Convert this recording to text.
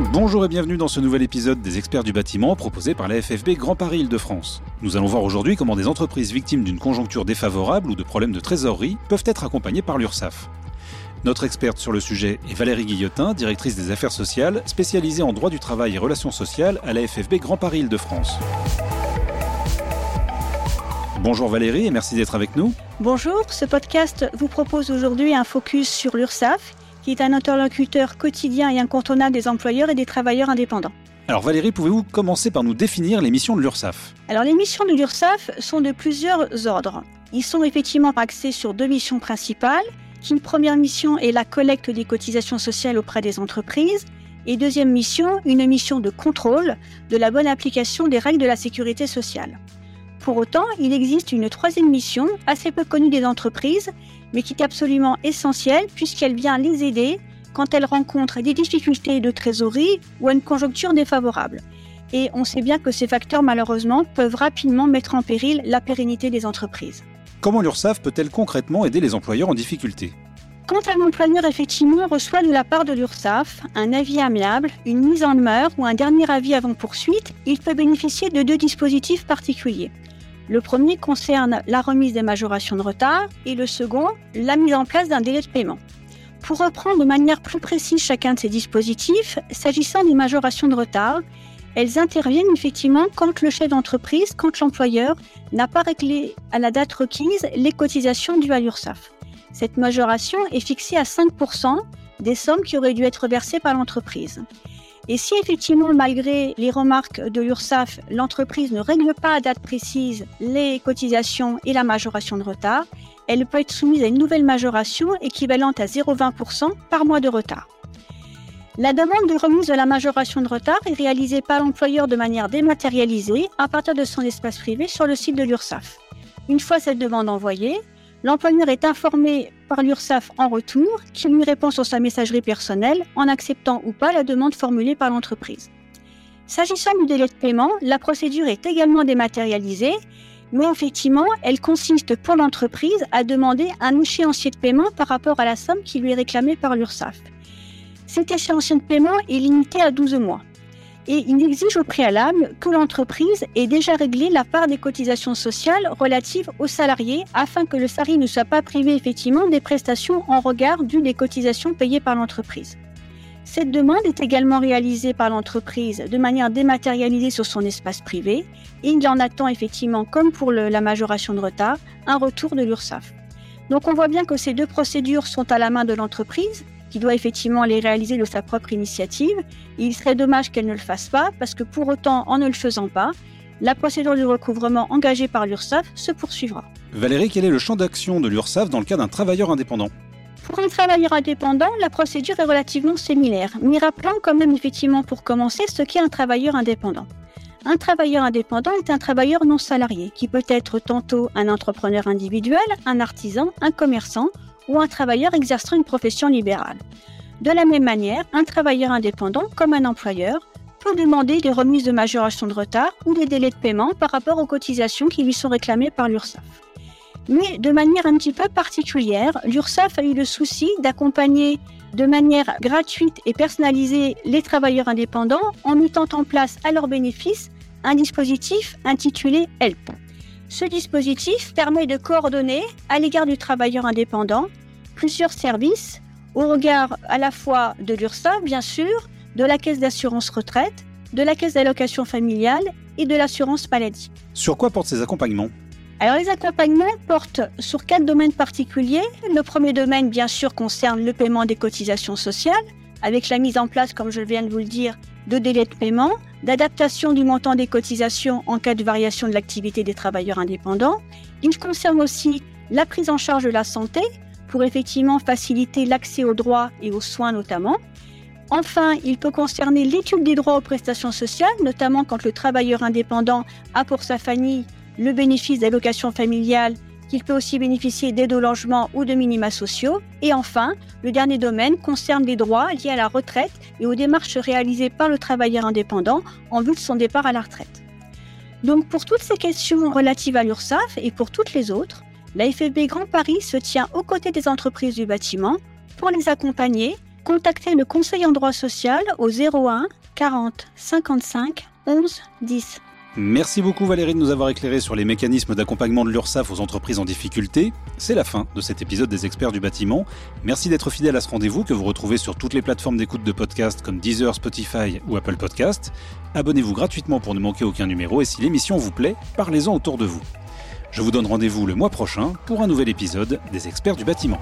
Bonjour et bienvenue dans ce nouvel épisode des experts du bâtiment proposé par la FFB Grand Paris Île-de-France. Nous allons voir aujourd'hui comment des entreprises victimes d'une conjoncture défavorable ou de problèmes de trésorerie peuvent être accompagnées par l'URSSAF. Notre experte sur le sujet est Valérie Guillotin, directrice des affaires sociales, spécialisée en droit du travail et relations sociales à la FFB Grand Paris Île-de-France. Bonjour Valérie et merci d'être avec nous. Bonjour, ce podcast vous propose aujourd'hui un focus sur l'URSSAF, qui est un interlocuteur quotidien et incontournable des employeurs et des travailleurs indépendants. Alors Valérie, pouvez-vous commencer par nous définir les missions de l'URSSAF? Alors les missions de l'URSSAF sont de plusieurs ordres. Ils sont effectivement axés sur deux missions principales. Une première mission est la collecte des cotisations sociales auprès des entreprises et deuxième mission, une mission de contrôle de la bonne application des règles de la sécurité sociale. Pour autant, il existe une troisième mission, assez peu connue des entreprises, mais qui est absolument essentielle puisqu'elle vient les aider quand elles rencontrent des difficultés de trésorerie ou une conjoncture défavorable. Et on sait bien que ces facteurs, malheureusement, peuvent rapidement mettre en péril la pérennité des entreprises. Comment l'URSSAF peut-elle concrètement aider les employeurs en difficulté? Quand un employeur effectivement reçoit de la part de l'URSSAF un avis amiable, une mise en demeure ou un dernier avis avant poursuite, il peut bénéficier de deux dispositifs particuliers. Le premier concerne la remise des majorations de retard et le second, la mise en place d'un délai de paiement. Pour reprendre de manière plus précise chacun de ces dispositifs, s'agissant des majorations de retard, elles interviennent effectivement quand le chef d'entreprise, quand l'employeur n'a pas réglé à la date requise les cotisations dues à l'URSSAF. Cette majoration est fixée à 5% des sommes qui auraient dû être versées par l'entreprise. Et si effectivement, malgré les remarques de l'URSSAF, l'entreprise ne règle pas à date précise les cotisations et la majoration de retard, elle peut être soumise à une nouvelle majoration équivalente à 0,20% par mois de retard. La demande de remise de la majoration de retard est réalisée par l'employeur de manière dématérialisée à partir de son espace privé sur le site de l'URSSAF. Une fois cette demande envoyée, L'employeur est informé par l'URSSAF en retour, qui lui répond sur sa messagerie personnelle en acceptant ou pas la demande formulée par l'entreprise. S'agissant du délai de paiement, la procédure est également dématérialisée, mais effectivement, elle consiste pour l'entreprise à demander un échéancier de paiement par rapport à la somme qui lui est réclamée par l'URSSAF. Cet échéancier de paiement est limité à 12 mois et il exige au préalable que l'entreprise ait déjà réglé la part des cotisations sociales relatives aux salariés afin que le salarié ne soit pas privé effectivement des prestations en regard du des cotisations payées par l'entreprise. Cette demande est également réalisée par l'entreprise de manière dématérialisée sur son espace privé et il en attend effectivement, comme pour la majoration de retard, un retour de l'URSSAF. Donc on voit bien que ces deux procédures sont à la main de l'entreprise qui doit effectivement les réaliser de sa propre initiative. il serait dommage qu'elle ne le fasse pas, parce que pour autant, en ne le faisant pas, la procédure de recouvrement engagée par l'URSSAF se poursuivra. Valérie, quel est le champ d'action de l'URSSAF dans le cas d'un travailleur indépendant? Pour un travailleur indépendant, la procédure est relativement similaire, mais rappelons quand même effectivement pour commencer ce qu'est un travailleur indépendant. Un travailleur indépendant est un travailleur non salarié qui peut être tantôt un entrepreneur individuel, un artisan, un commerçant ou un travailleur exerçant une profession libérale. De la même manière, un travailleur indépendant, comme un employeur, peut demander des remises de majoration de retard ou des délais de paiement par rapport aux cotisations qui lui sont réclamées par l'URSSAF. Mais de manière un petit peu particulière, l'URSSAF a eu le souci d'accompagner de manière gratuite et personnalisée les travailleurs indépendants en mettant en place à leur bénéfice un dispositif intitulé HELP. Ce dispositif permet de coordonner à l'égard du travailleur indépendant plusieurs services au regard à la fois de l'URSSAF, bien sûr, de la caisse d'assurance retraite, de la caisse d'allocation familiale et de l'assurance maladie. Sur quoi portent ces accompagnements? Alors les accompagnements portent sur quatre domaines particuliers. Le premier domaine, bien sûr, concerne le paiement des cotisations sociales, avec la mise en place, comme je viens de vous le dire, de délais de paiement, d'adaptation du montant des cotisations en cas de variation de l'activité des travailleurs indépendants. Il concerne aussi la prise en charge de la santé pour effectivement faciliter l'accès aux droits et aux soins notamment. Enfin, il peut concerner l'étude des droits aux prestations sociales, notamment quand le travailleur indépendant a pour sa famille le bénéfice d'allocations familiales qu'il peut aussi bénéficier d'aides au logement ou de minima sociaux. Et enfin, le dernier domaine concerne les droits liés à la retraite et aux démarches réalisées par le travailleur indépendant en vue de son départ à la retraite. Donc pour toutes ces questions relatives à l'URSSAF et pour toutes les autres, la FFB Grand Paris se tient aux côtés des entreprises du bâtiment pour les accompagner contactez le conseil en droit social au 01 40 55 11 10. Merci beaucoup Valérie de nous avoir éclairé sur les mécanismes d'accompagnement de l'URSSAF aux entreprises en difficulté. C'est la fin de cet épisode des experts du bâtiment. Merci d'être fidèle à ce rendez-vous que vous retrouvez sur toutes les plateformes d'écoute de podcasts comme Deezer, Spotify ou Apple Podcast. Abonnez-vous gratuitement pour ne manquer aucun numéro et si l'émission vous plaît, parlez-en autour de vous. Je vous donne rendez-vous le mois prochain pour un nouvel épisode des experts du bâtiment.